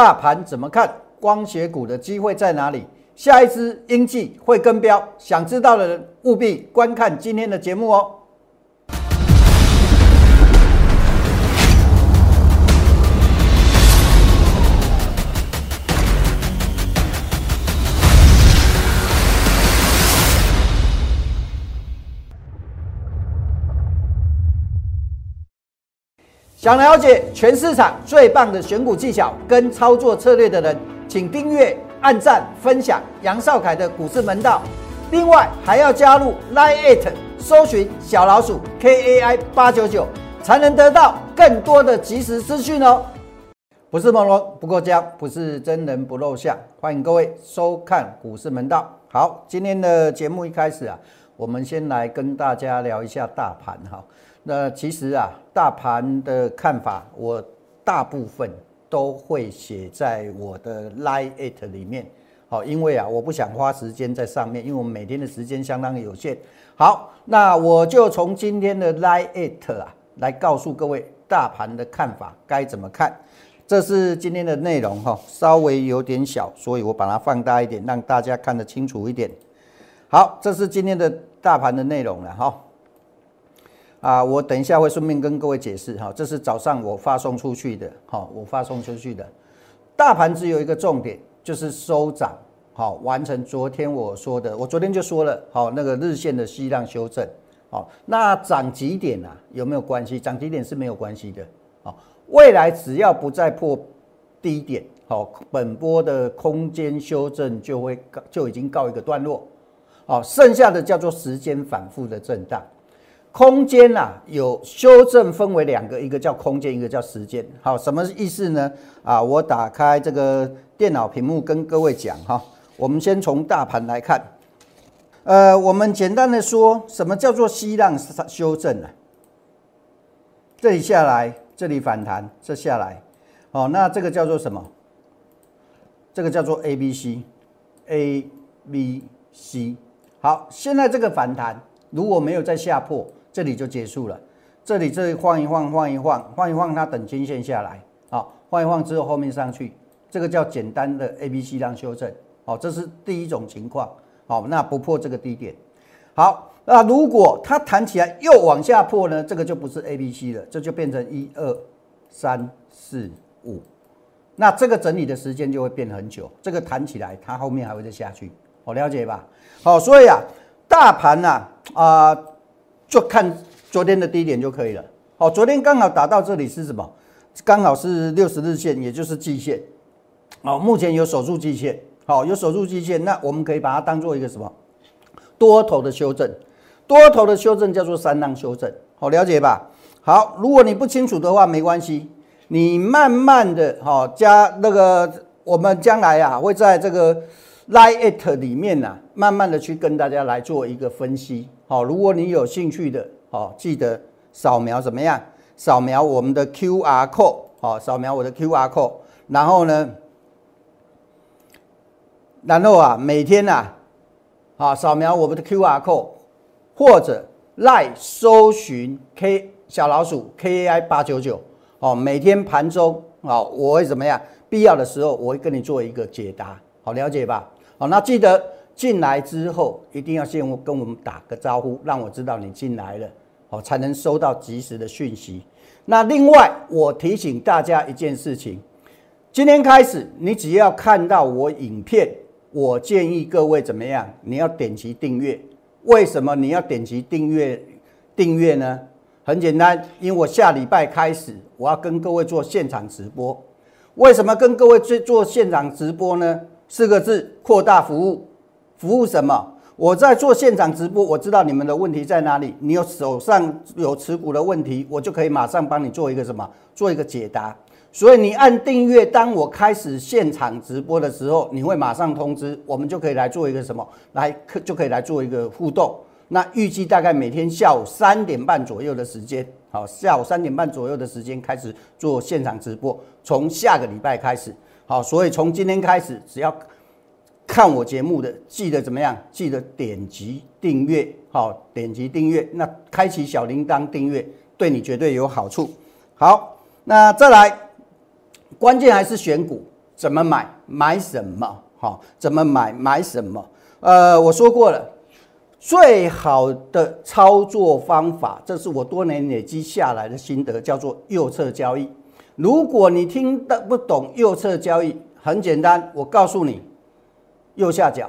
大盘怎么看？光学股的机会在哪里？下一支英记会跟标，想知道的人务必观看今天的节目哦。想了解全市场最棒的选股技巧跟操作策略的人，请订阅、按赞、分享杨少凯的股市门道。另外还要加入 Line It，搜寻小老鼠 KAI 八九九，才能得到更多的即时资讯哦。不是朦胧不过江，不是真人不露相。欢迎各位收看股市门道。好，今天的节目一开始啊，我们先来跟大家聊一下大盘哈。那其实啊，大盘的看法，我大部分都会写在我的 Line It 里面。好，因为啊，我不想花时间在上面，因为我们每天的时间相当有限。好，那我就从今天的 Line It 啊，来告诉各位大盘的看法该怎么看。这是今天的内容哈，稍微有点小，所以我把它放大一点，让大家看得清楚一点。好，这是今天的大盘的内容了哈。啊，我等一下会顺便跟各位解释哈，这是早上我发送出去的，哈，我发送出去的。大盘只有一个重点，就是收涨，好，完成昨天我说的，我昨天就说了，好，那个日线的息量修正，好，那涨几点啊？有没有关系？涨几点是没有关系的，好，未来只要不再破低点，好，本波的空间修正就会就已经告一个段落，好，剩下的叫做时间反复的震荡。空间呐，有修正分为两个，一个叫空间，一个叫时间。好，什么意思呢？啊，我打开这个电脑屏幕跟各位讲哈。我们先从大盘来看，呃，我们简单的说，什么叫做西浪修正呢？这里下来，这里反弹，这下来，哦，那这个叫做什么？这个叫做 A B C，A B C。好，现在这个反弹如果没有再下破。这里就结束了，这里这里晃一晃，晃一晃，晃一晃，它等均线下来，好，晃一晃之后后面上去，这个叫简单的 A B C 量修正，好，这是第一种情况，好，那不破这个低点，好，那如果它弹起来又往下破呢，这个就不是 A B C 了，这就变成一二三四五，那这个整理的时间就会变很久，这个弹起来它后面还会再下去，我了解吧？好，所以啊，大盘呐，啊。就看昨天的低点就可以了。好，昨天刚好打到这里是什么？刚好是六十日线，也就是季线。好，目前有守住季线。好，有守住季线，那我们可以把它当做一个什么？多头的修正。多头的修正叫做三浪修正。好，了解吧？好，如果你不清楚的话，没关系，你慢慢的哈加那个，我们将来啊会在这个 Line It 里面呢，慢慢的去跟大家来做一个分析。好，如果你有兴趣的，好，记得扫描怎么样？扫描我们的 Q R code，好，扫描我的 Q R code，然后呢，然后啊，每天啊，好，扫描我们的 Q R code，或者赖搜寻 K 小老鼠 K A I 八九九，哦，每天盘中，好，我会怎么样？必要的时候，我会跟你做一个解答，好，了解吧？好，那记得。进来之后，一定要先跟我们打个招呼，让我知道你进来了，哦，才能收到及时的讯息。那另外，我提醒大家一件事情：今天开始，你只要看到我影片，我建议各位怎么样？你要点击订阅。为什么你要点击订阅？订阅呢？很简单，因为我下礼拜开始，我要跟各位做现场直播。为什么跟各位做做现场直播呢？四个字：扩大服务。服务什么？我在做现场直播，我知道你们的问题在哪里。你有手上有持股的问题，我就可以马上帮你做一个什么，做一个解答。所以你按订阅，当我开始现场直播的时候，你会马上通知，我们就可以来做一个什么，来可就可以来做一个互动。那预计大概每天下午三点半左右的时间，好，下午三点半左右的时间开始做现场直播，从下个礼拜开始，好，所以从今天开始，只要。看我节目的，记得怎么样？记得点击订阅，好，点击订阅，那开启小铃铛订阅，对你绝对有好处。好，那再来，关键还是选股。怎么买？买什么？好，怎么买？买什么？呃，我说过了，最好的操作方法，这是我多年累积下来的心得，叫做右侧交易。如果你听得不懂右侧交易，很简单，我告诉你，右下角，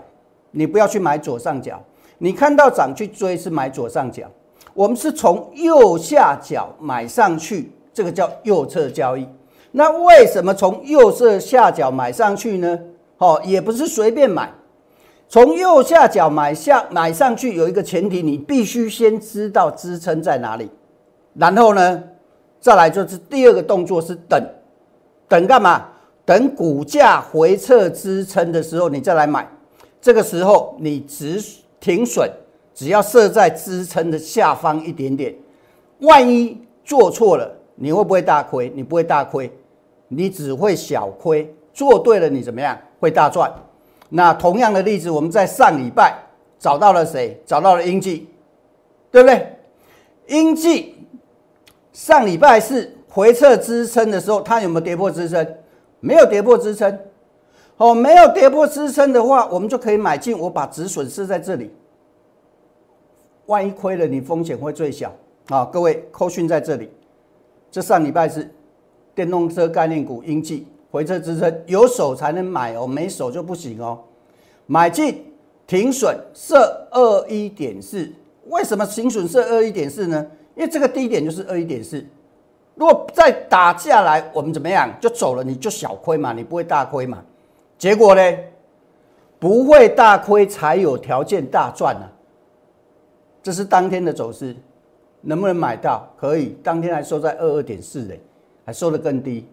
你不要去买左上角。你看到涨去追是买左上角，我们是从右下角买上去，这个叫右侧交易。那为什么从右侧下角买上去呢？哦，也不是随便买，从右下角买下买上去有一个前提，你必须先知道支撑在哪里，然后呢，再来就是第二个动作是等，等干嘛？等股价回撤支撑的时候，你再来买。这个时候你只。停损只要设在支撑的下方一点点，万一做错了，你会不会大亏？你不会大亏，你只会小亏。做对了，你怎么样？会大赚。那同样的例子，我们在上礼拜找到了谁？找到了英记，对不对？英记上礼拜是回撤支撑的时候，它有没有跌破支撑？没有跌破支撑。哦，没有跌破支撑的话，我们就可以买进。我把止损设在这里，万一亏了，你风险会最小啊！各位，扣讯在这里。这上礼拜是电动车概念股，应记回撤支撑，有手才能买哦，没手就不行哦。买进停损设二一点四，为什么停损设二一点四呢？因为这个低点就是二一点四。如果再打下来，我们怎么样就走了？你就小亏嘛，你不会大亏嘛。结果呢？不会大亏，才有条件大赚呢。这是当天的走势，能不能买到？可以，当天还收在二二点四嘞，还收的更低。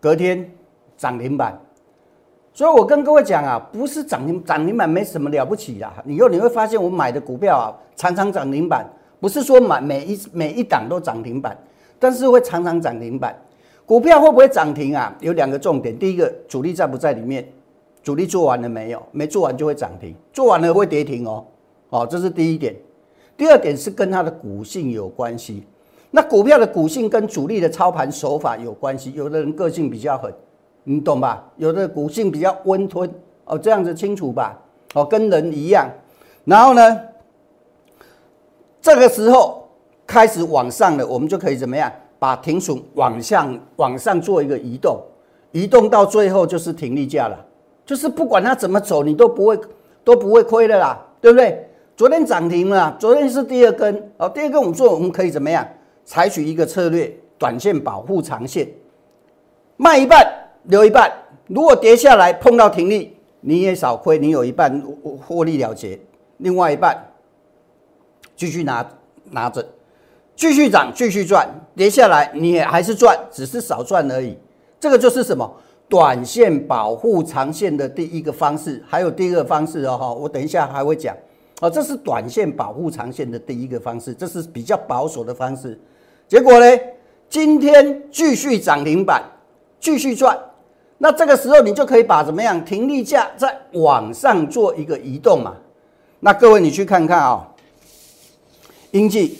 隔天涨停板，所以我跟各位讲啊，不是涨停涨停板没什么了不起的。以后你会发现，我买的股票啊，常常涨停板，不是说买每一每一档都涨停板，但是会常常涨停板。股票会不会涨停啊？有两个重点，第一个主力在不在里面？主力做完了没有？没做完就会涨停，做完了会跌停哦。哦，这是第一点。第二点是跟它的股性有关系。那股票的股性跟主力的操盘手法有关系。有的人个性比较狠，你懂吧？有的股性比较温吞，哦，这样子清楚吧？哦，跟人一样。然后呢，这个时候开始往上了，我们就可以怎么样？把停损往上往上做一个移动，移动到最后就是停利价了，就是不管它怎么走，你都不会都不会亏的啦，对不对？昨天涨停了，昨天是第二根哦，第二根我们做，我们可以怎么样？采取一个策略，短线保护长线，卖一半留一半，如果跌下来碰到停利，你也少亏，你有一半获利了结，另外一半继续拿拿着。继续涨，继续赚，跌下来你也还是赚，只是少赚而已。这个就是什么？短线保护长线的第一个方式，还有第二个方式哦哈，我等一下还会讲哦。这是短线保护长线的第一个方式，这是比较保守的方式。结果呢，今天继续涨停板，继续赚。那这个时候你就可以把怎么样停利价再往上做一个移动嘛？那各位你去看看啊，英记。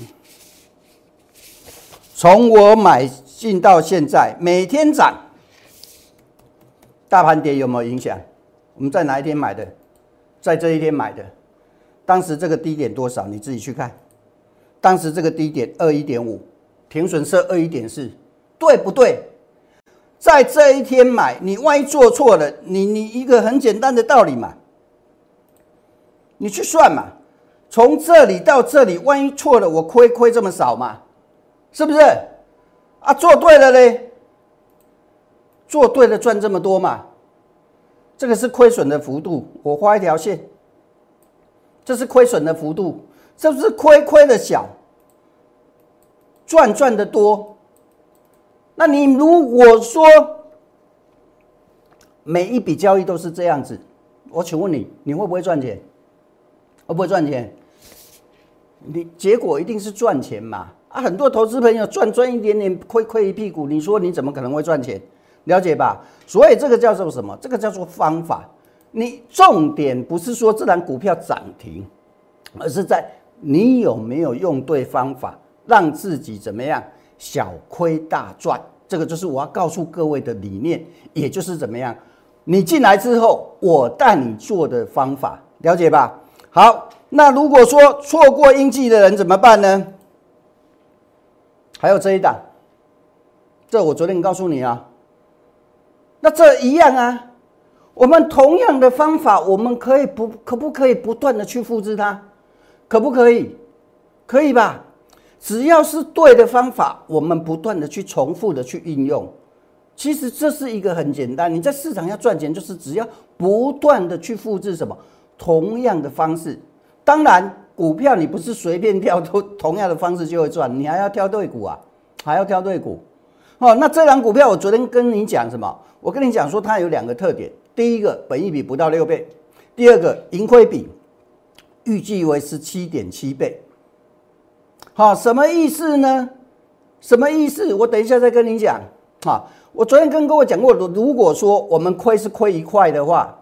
从我买进到现在，每天涨，大盘跌有没有影响？我们在哪一天买的？在这一天买的，当时这个低点多少？你自己去看。当时这个低点二一点五，停损设二一点四，对不对？在这一天买，你万一做错了，你你一个很简单的道理嘛，你去算嘛，从这里到这里，万一错了，我亏亏这么少嘛？是不是啊？做对了嘞，做对了赚这么多嘛？这个是亏损的幅度，我画一条线，这是亏损的幅度，是不是亏亏的小，赚赚的多？那你如果说每一笔交易都是这样子，我请问你，你会不会赚钱？会不会赚钱？你结果一定是赚钱嘛？啊，很多投资朋友赚赚一点点，亏亏一屁股，你说你怎么可能会赚钱？了解吧？所以这个叫做什么？这个叫做方法。你重点不是说这档股票涨停，而是在你有没有用对方法，让自己怎么样小亏大赚。这个就是我要告诉各位的理念，也就是怎么样，你进来之后，我带你做的方法，了解吧？好，那如果说错过应季的人怎么办呢？还有这一档，这我昨天告诉你啊，那这一样啊，我们同样的方法，我们可以不可不可以不断的去复制它？可不可以？可以吧？只要是对的方法，我们不断的去重复的去应用，其实这是一个很简单。你在市场要赚钱，就是只要不断的去复制什么同样的方式。当然，股票你不是随便挑都同样的方式就会赚，你还要挑对股啊，还要挑对股。哦，那这张股票我昨天跟你讲什么？我跟你讲说它有两个特点：第一个，本益比不到六倍；第二个，盈亏比预计为十七点七倍。好，什么意思呢？什么意思？我等一下再跟你讲。好，我昨天跟各位讲过，如果说我们亏是亏一块的话，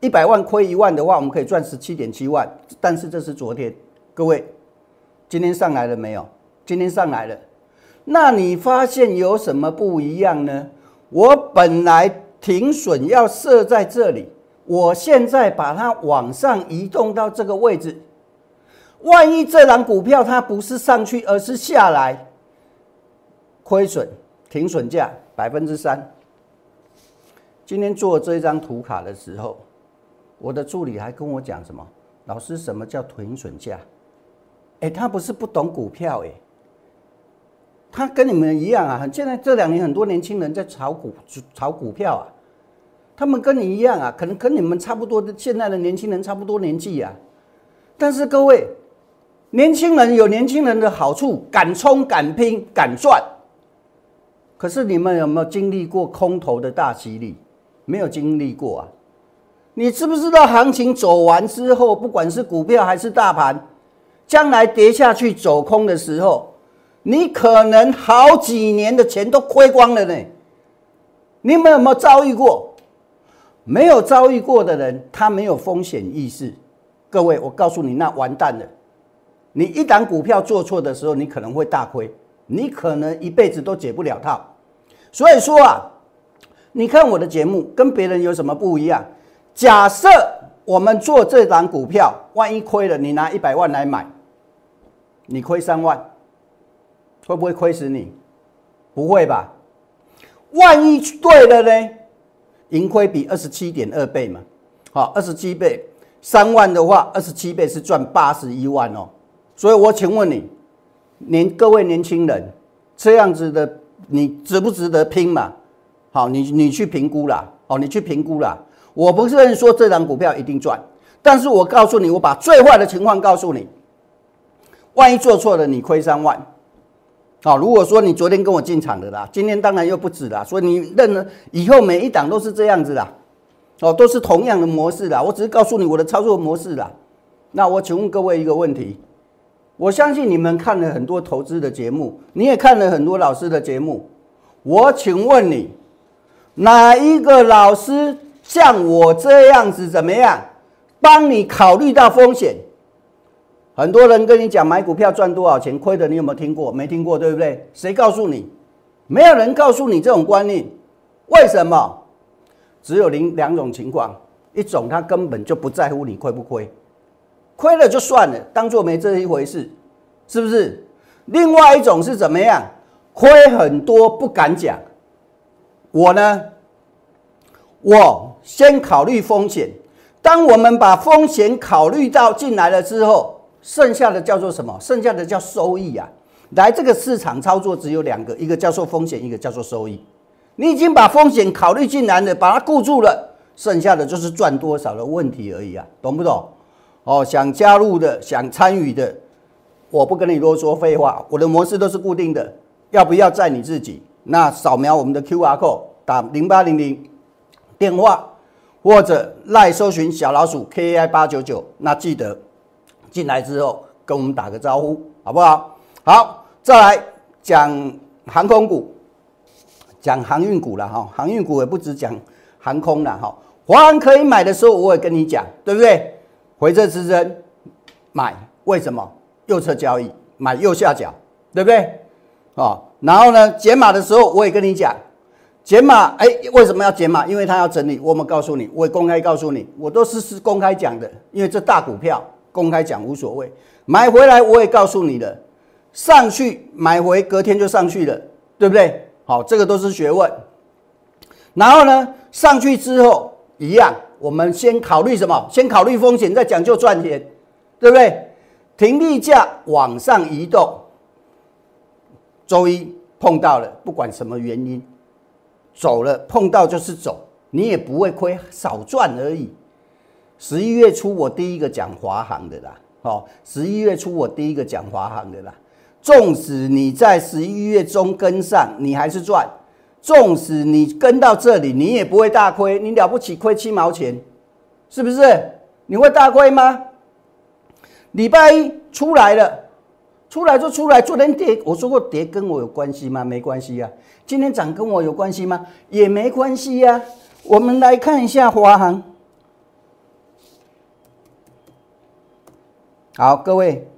一百万亏一万的话，我们可以赚十七点七万。但是这是昨天，各位，今天上来了没有？今天上来了，那你发现有什么不一样呢？我本来停损要设在这里，我现在把它往上移动到这个位置。万一这档股票它不是上去，而是下来，亏损停损价百分之三。今天做这张图卡的时候，我的助理还跟我讲什么？老师，什么叫停损价？哎，他不是不懂股票哎，他跟你们一样啊。现在这两年很多年轻人在炒股炒股票啊，他们跟你一样啊，可能跟你们差不多的，现在的年轻人差不多年纪啊。但是各位。年轻人有年轻人的好处，敢冲敢拼敢赚。可是你们有没有经历过空头的大洗礼？没有经历过啊！你知不知道行情走完之后，不管是股票还是大盘，将来跌下去走空的时候，你可能好几年的钱都亏光了呢？你们有没有遭遇过？没有遭遇过的人，他没有风险意识。各位，我告诉你，那完蛋了。你一档股票做错的时候，你可能会大亏，你可能一辈子都解不了套。所以说啊，你看我的节目跟别人有什么不一样？假设我们做这档股票，万一亏了，你拿一百万来买，你亏三万，会不会亏死你？不会吧？万一对了呢？盈亏比二十七点二倍嘛，好，二十七倍，三万的话，二十七倍是赚八十一万哦。所以我请问你，年各位年轻人，这样子的你值不值得拼嘛？好，你你去评估啦，哦，你去评估啦。我不是说这张股票一定赚，但是我告诉你，我把最坏的情况告诉你，万一做错了，你亏三万。好，如果说你昨天跟我进场的啦，今天当然又不止啦，所以你认了以后每一档都是这样子啦，哦，都是同样的模式啦。我只是告诉你我的操作模式啦。那我请问各位一个问题。我相信你们看了很多投资的节目，你也看了很多老师的节目。我请问你，哪一个老师像我这样子怎么样，帮你考虑到风险？很多人跟你讲买股票赚多少钱，亏的你有没有听过？没听过，对不对？谁告诉你？没有人告诉你这种观念。为什么？只有零两种情况，一种他根本就不在乎你亏不亏。亏了就算了，当做没这一回事，是不是？另外一种是怎么样？亏很多不敢讲。我呢，我先考虑风险。当我们把风险考虑到进来了之后，剩下的叫做什么？剩下的叫收益啊！来这个市场操作只有两个，一个叫做风险，一个叫做收益。你已经把风险考虑进来了，把它固住了，剩下的就是赚多少的问题而已啊，懂不懂？哦，想加入的、想参与的，我不跟你啰嗦废话，我的模式都是固定的，要不要在你自己？那扫描我们的 Q R code，打零八零零电话，或者赖搜寻小老鼠 K A I 八九九，那记得进来之后跟我们打个招呼，好不好？好，再来讲航空股，讲航运股了哈，航运股也不止讲航空了哈，华航可以买的时候，我也跟你讲，对不对？回撤支撑买，为什么右侧交易买右下角，对不对？哦，然后呢，解码的时候我也跟你讲，减码，哎，为什么要减码？因为它要整理。我们告诉你，我也公开告诉你，我都是是公开讲的，因为这大股票公开讲无所谓。买回来我也告诉你的，上去买回隔天就上去了，对不对？好，这个都是学问。然后呢，上去之后一样，我们先考虑什么？先考虑风险，再讲究赚钱，对不对？停利价往上移动。周一碰到了，不管什么原因，走了碰到就是走，你也不会亏，少赚而已。十一月初我第一个讲华航的啦，哦，十一月初我第一个讲华航的啦。纵使你在十一月中跟上，你还是赚；纵使你跟到这里，你也不会大亏，你了不起亏七毛钱，是不是？你会大亏吗？礼拜一出来了。出来就出来，昨天跌，我说过跌跟我有关系吗？没关系呀。今天涨跟我有关系吗？也没关系呀。我们来看一下华航。好，各位，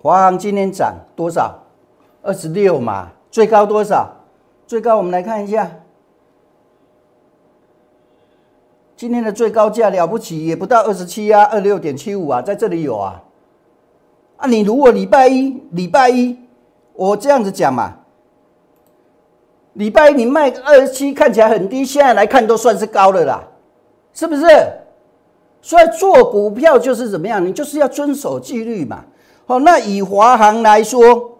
华航今天涨多少？二十六嘛，最高多少？最高我们来看一下，今天的最高价了不起，也不到二十七啊，二六点七五啊，在这里有啊。啊，你如果礼拜一，礼拜一，我这样子讲嘛，礼拜一你卖二十七看起来很低，现在来看都算是高的啦，是不是？所以做股票就是怎么样，你就是要遵守纪律嘛。好，那以华航来说，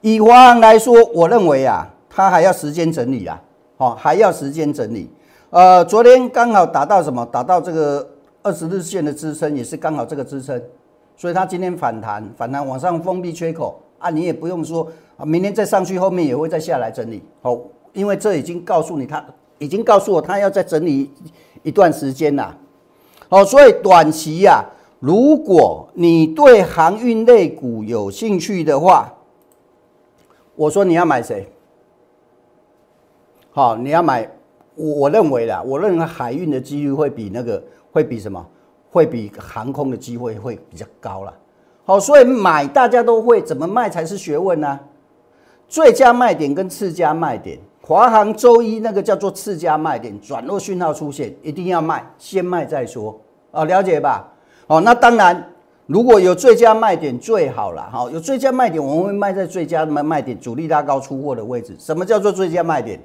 以华航来说，我认为啊，它还要时间整理啊，哦，还要时间整理。呃，昨天刚好达到什么？达到这个二十日线的支撑，也是刚好这个支撑。所以它今天反弹，反弹往上封闭缺口啊，你也不用说啊，明天再上去，后面也会再下来整理。好，因为这已经告诉你，它已经告诉我，它要再整理一段时间啦。好，所以短期呀，如果你对航运类股有兴趣的话，我说你要买谁？好，你要买，我认为啦，我认为海运的几率会比那个会比什么？会比航空的机会会比较高了，好，所以买大家都会，怎么卖才是学问呢？最佳卖点跟次佳卖点，华航周一那个叫做次佳卖点，转弱讯号出现，一定要卖，先卖再说，哦，了解吧？哦，那当然，如果有最佳卖点最好了，哈，有最佳卖点，我们会卖在最佳卖卖点，主力拉高出货的位置。什么叫做最佳卖点？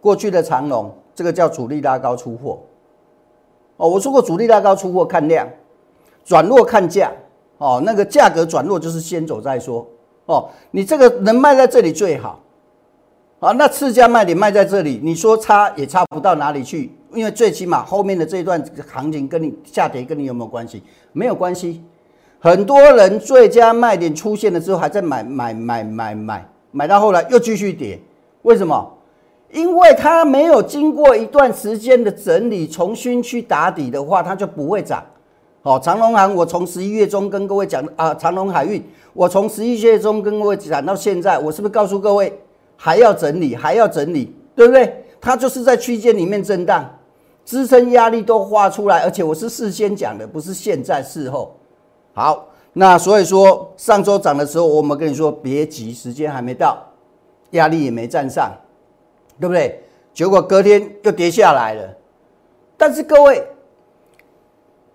过去的长龙，这个叫主力拉高出货。哦，我说过主力拉高出货看量，转弱看价。哦，那个价格转弱就是先走再说。哦，你这个能卖在这里最好。啊，那次价卖点卖在这里，你说差也差不到哪里去，因为最起码后面的这一段行情跟你下跌跟你有没有关系？没有关系。很多人最佳卖点出现了之后，还在买买买买买，买到后来又继续跌，为什么？因为它没有经过一段时间的整理，重新去打底的话，它就不会涨。好，长隆行，我从十一月中跟各位讲啊，长隆海运，我从十一月中跟各位讲到现在，我是不是告诉各位还要整理，还要整理，对不对？它就是在区间里面震荡，支撑压力都画出来，而且我是事先讲的，不是现在事后。好，那所以说上周涨的时候，我们跟你说别急，时间还没到，压力也没站上。对不对？结果隔天又跌下来了。但是各位，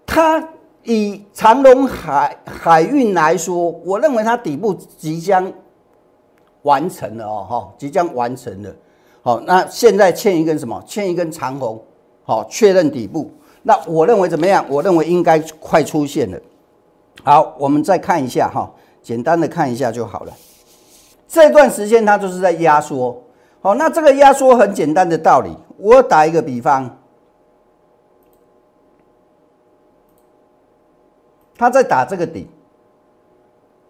它以长隆海海运来说，我认为它底部即将完成了哦，哈，即将完成了。好，那现在欠一根什么？欠一根长红，好，确认底部。那我认为怎么样？我认为应该快出现了。好，我们再看一下哈，简单的看一下就好了。这段时间它就是在压缩。哦，那这个压缩很简单的道理，我打一个比方，他在打这个底，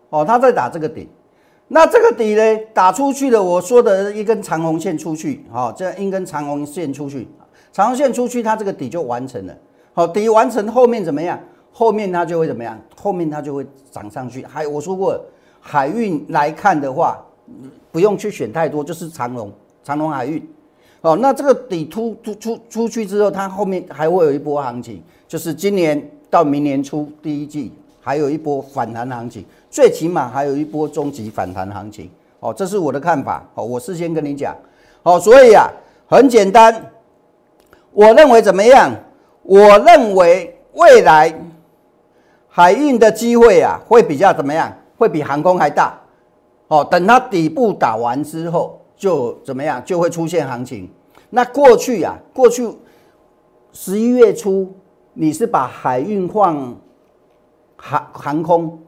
哦，他在打这个底，那这个底呢，打出去的，我说的一根长红线出去，好，这样一根长红线出去，长红线出去，它这个底就完成了，好，底完成后面怎么样？后面它就会怎么样？后面它就会涨上去。还我说过，海运来看的话。不用去选太多，就是长龙、长隆海运，哦，那这个底突突出出去之后，它后面还会有一波行情，就是今年到明年初第一季还有一波反弹行情，最起码还有一波中级反弹行情。哦，这是我的看法。哦，我事先跟你讲。哦，所以啊，很简单，我认为怎么样？我认为未来海运的机会啊，会比较怎么样？会比航空还大。哦，等它底部打完之后，就怎么样？就会出现行情。那过去啊，过去十一月初，你是把海运换航航空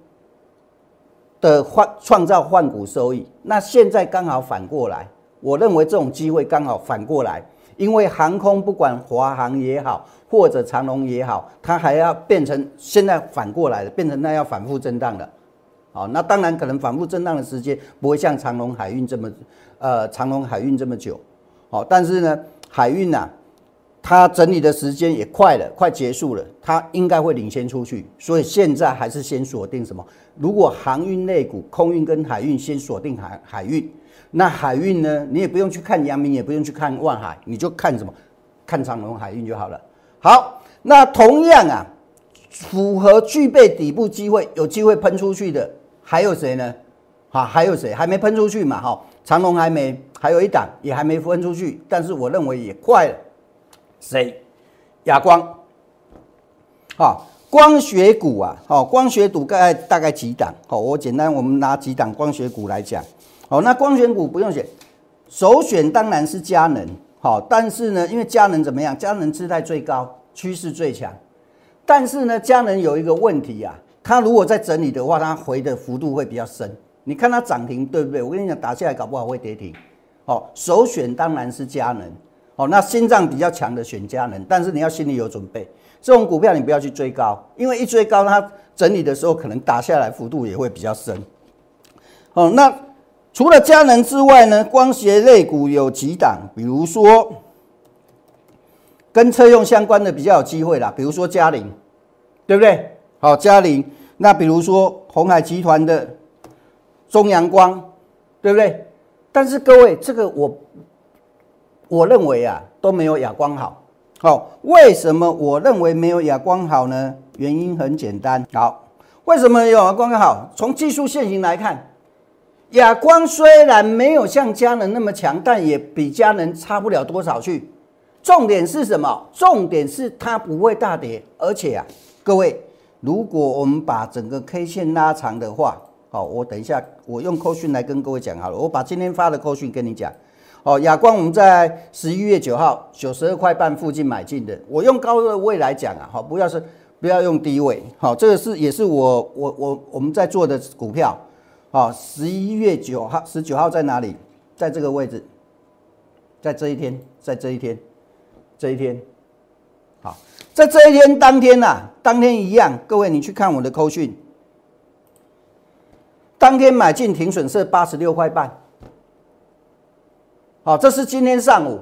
的换创造换股收益。那现在刚好反过来，我认为这种机会刚好反过来，因为航空不管华航也好，或者长龙也好，它还要变成现在反过来的，变成那要反复震荡的。好，那当然可能反复震荡的时间不会像长隆海运这么，呃，长隆海运这么久。好，但是呢，海运呐，它整理的时间也快了，快结束了，它应该会领先出去。所以现在还是先锁定什么？如果航运类股、空运跟海运先锁定海海运，那海运呢，你也不用去看阳明，也不用去看万海，你就看什么？看长隆海运就好了。好，那同样啊，符合具备底部机会、有机会喷出去的。还有谁呢？好，还有谁还没喷出去嘛？哈，长隆还没，还有一档也还没分出去，但是我认为也快了。谁？亚光。好，光学股啊，好，光学股大概大概几档？好，我简单我们拿几档光学股来讲。好，那光学股不用选，首选当然是佳能。好，但是呢，因为佳能怎么样？佳能姿态最高，趋势最强。但是呢，佳能有一个问题啊。它如果在整理的话，它回的幅度会比较深。你看它涨停，对不对？我跟你讲，打下来搞不好会跌停。哦，首选当然是佳能。哦，那心脏比较强的选佳能，但是你要心里有准备。这种股票你不要去追高，因为一追高，它整理的时候可能打下来幅度也会比较深。哦，那除了佳能之外呢，光学类股有几档，比如说跟车用相关的比较有机会啦，比如说嘉陵，对不对？好，嘉玲，那比如说红海集团的中阳光，对不对？但是各位，这个我我认为啊，都没有亚光好。好，为什么我认为没有亚光好呢？原因很简单。好，为什么有亚光好？从技术线型来看，亚光虽然没有像佳能那么强，但也比佳能差不了多少去。重点是什么？重点是它不会大跌，而且啊，各位。如果我们把整个 K 线拉长的话，好，我等一下我用扣讯来跟各位讲好了。我把今天发的扣讯跟你讲。哦，亚光我们在十一月九号九十二块半附近买进的。我用高的位来讲啊，好，不要是不要用低位。好，这个是也是我我我我们在做的股票。好，十一月九号十九号在哪里？在这个位置，在这一天，在这一天，这一天。好，在这一天当天呐。当天一样，各位你去看我的扣讯，当天买进停损是八十六块半。好，这是今天上午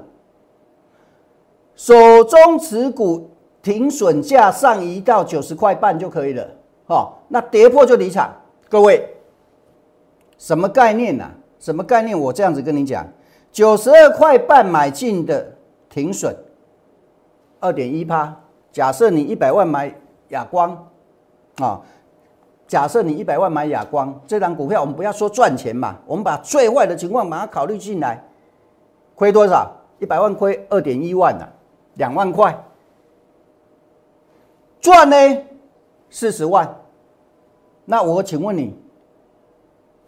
手中持股停损价上移到九十块半就可以了。好，那跌破就离场。各位，什么概念呢？什么概念？我这样子跟你讲，九十二块半买进的停损二点一趴。假设你一百万买。亚光，啊，假设你一百万买亚光这张股票，我们不要说赚钱嘛，我们把最坏的情况把它考虑进来，亏多少？一百万亏二点一万呐，两万块，赚呢四十万，那我请问你，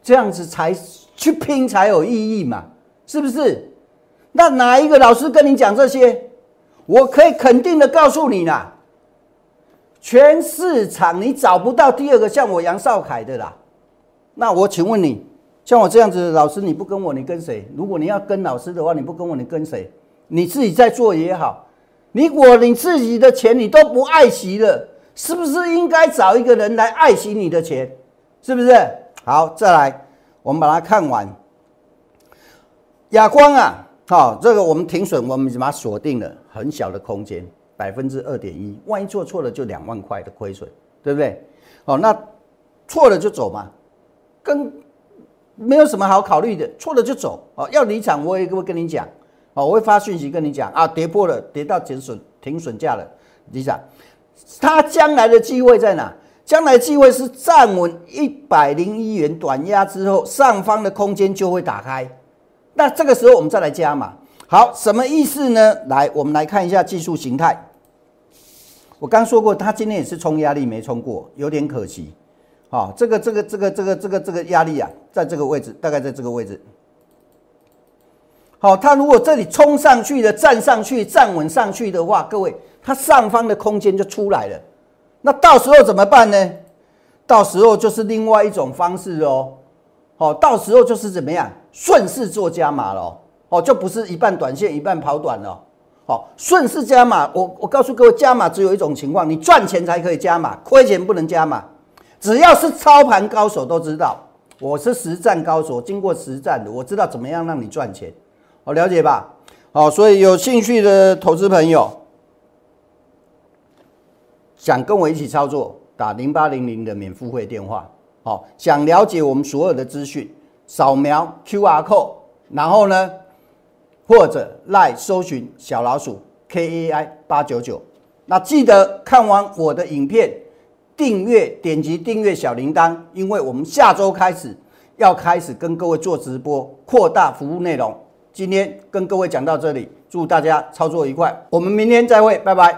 这样子才去拼才有意义嘛？是不是？那哪一个老师跟你讲这些？我可以肯定的告诉你啦。全市场你找不到第二个像我杨少凯的啦，那我请问你，像我这样子老师，你不跟我，你跟谁？如果你要跟老师的话，你不跟我，你跟谁？你自己在做也好，你我你自己的钱你都不爱惜了，是不是应该找一个人来爱惜你的钱？是不是？好，再来，我们把它看完。亚光啊，好，这个我们停损，我们把它锁定了，很小的空间。百分之二点一，万一做错了就两万块的亏损，对不对？哦，那错了就走嘛，跟没有什么好考虑的，错了就走哦。要离场我也会跟你讲哦，我会发讯息跟你讲啊，跌破了，跌到减损停损价了，离场。它将来的机会在哪？将来机会是站稳一百零一元短压之后，上方的空间就会打开。那这个时候我们再来加码。好，什么意思呢？来，我们来看一下技术形态。我刚说过，它今天也是冲压力没冲过，有点可惜。好，这个这个这个这个这个这个压力啊，在这个位置，大概在这个位置。好，它如果这里冲上去的，站上去，站稳上去的话，各位，它上方的空间就出来了。那到时候怎么办呢？到时候就是另外一种方式哦。好，到时候就是怎么样，顺势做加码了。哦，就不是一半短线一半跑短了。好，顺势加码，我我告诉各位，加码只有一种情况，你赚钱才可以加码，亏钱不能加码。只要是操盘高手都知道，我是实战高手，经过实战的，我知道怎么样让你赚钱。好，了解吧？好，所以有兴趣的投资朋友，想跟我一起操作，打零八零零的免付费电话。好，想了解我们所有的资讯，扫描 Q R code，然后呢，或者赖搜寻小老鼠 K A I 八九九。那记得看完我的影片，订阅点击订阅小铃铛，因为我们下周开始要开始跟各位做直播，扩大服务内容。今天跟各位讲到这里，祝大家操作愉快，我们明天再会，拜拜。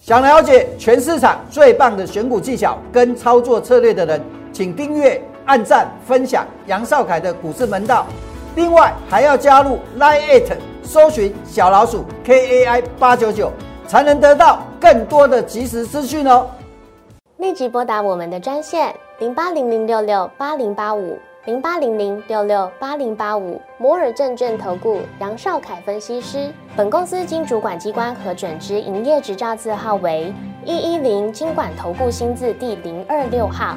想了解全市场最棒的选股技巧跟操作策略的人，请订阅、按赞、分享杨少凯的股市门道。另外还要加入 Line It，搜寻小老鼠 KAI 八九九，才能得到更多的即时资讯哦。立即拨打我们的专线零八零零六六八零八五。零八零零六六八零八五摩尔证券投顾杨少凯分析师，本公司经主管机关核准之营业执照字号为一一零金管投顾新字第零二六号。